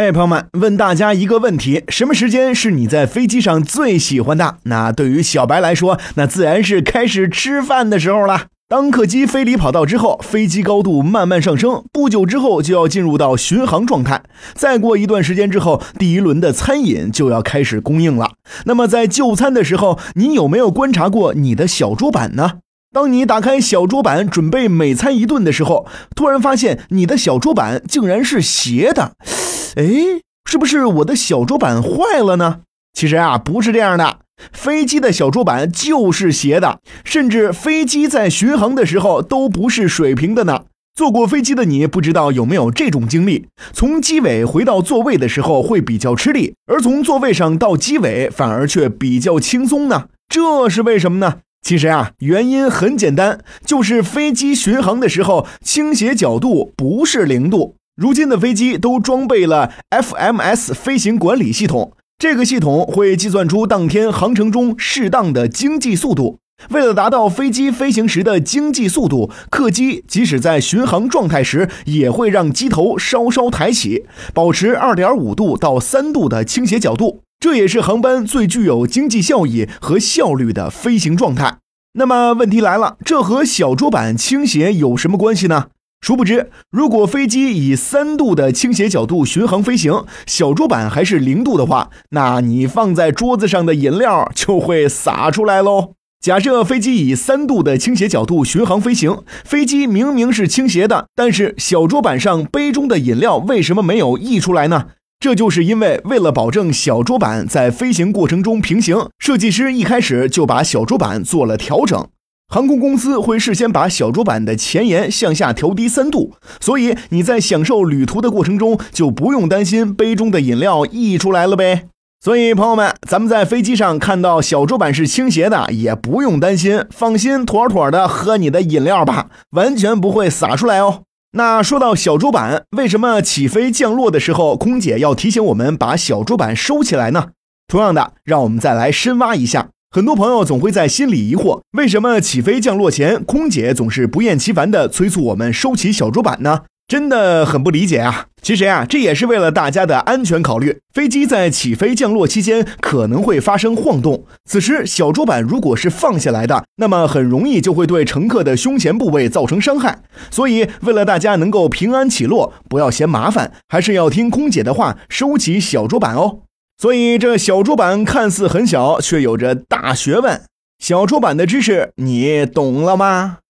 哎，朋友们，问大家一个问题：什么时间是你在飞机上最喜欢的？那对于小白来说，那自然是开始吃饭的时候了。当客机飞离跑道之后，飞机高度慢慢上升，不久之后就要进入到巡航状态。再过一段时间之后，第一轮的餐饮就要开始供应了。那么在就餐的时候，你有没有观察过你的小桌板呢？当你打开小桌板准备每餐一顿的时候，突然发现你的小桌板竟然是斜的。哎，是不是我的小桌板坏了呢？其实啊，不是这样的。飞机的小桌板就是斜的，甚至飞机在巡航的时候都不是水平的呢。坐过飞机的你，不知道有没有这种经历：从机尾回到座位的时候会比较吃力，而从座位上到机尾反而却比较轻松呢？这是为什么呢？其实啊，原因很简单，就是飞机巡航的时候倾斜角度不是零度。如今的飞机都装备了 FMS 飞行管理系统，这个系统会计算出当天航程中适当的经济速度。为了达到飞机飞行时的经济速度，客机即使在巡航状态时，也会让机头稍稍抬起，保持2.5度到3度的倾斜角度。这也是航班最具有经济效益和效率的飞行状态。那么问题来了，这和小桌板倾斜有什么关系呢？殊不知，如果飞机以三度的倾斜角度巡航飞行，小桌板还是零度的话，那你放在桌子上的饮料就会洒出来喽。假设飞机以三度的倾斜角度巡航飞行，飞机明明是倾斜的，但是小桌板上杯中的饮料为什么没有溢出来呢？这就是因为为了保证小桌板在飞行过程中平行，设计师一开始就把小桌板做了调整。航空公司会事先把小桌板的前沿向下调低三度，所以你在享受旅途的过程中就不用担心杯中的饮料溢出来了呗。所以朋友们，咱们在飞机上看到小桌板是倾斜的，也不用担心，放心妥妥的喝你的饮料吧，完全不会洒出来哦。那说到小桌板，为什么起飞降落的时候空姐要提醒我们把小桌板收起来呢？同样的，让我们再来深挖一下。很多朋友总会在心里疑惑，为什么起飞降落前，空姐总是不厌其烦地催促我们收起小桌板呢？真的很不理解啊！其实呀，这也是为了大家的安全考虑。飞机在起飞降落期间可能会发生晃动，此时小桌板如果是放下来的，那么很容易就会对乘客的胸前部位造成伤害。所以，为了大家能够平安起落，不要嫌麻烦，还是要听空姐的话，收起小桌板哦。所以，这小桌板看似很小，却有着大学问。小桌板的知识，你懂了吗？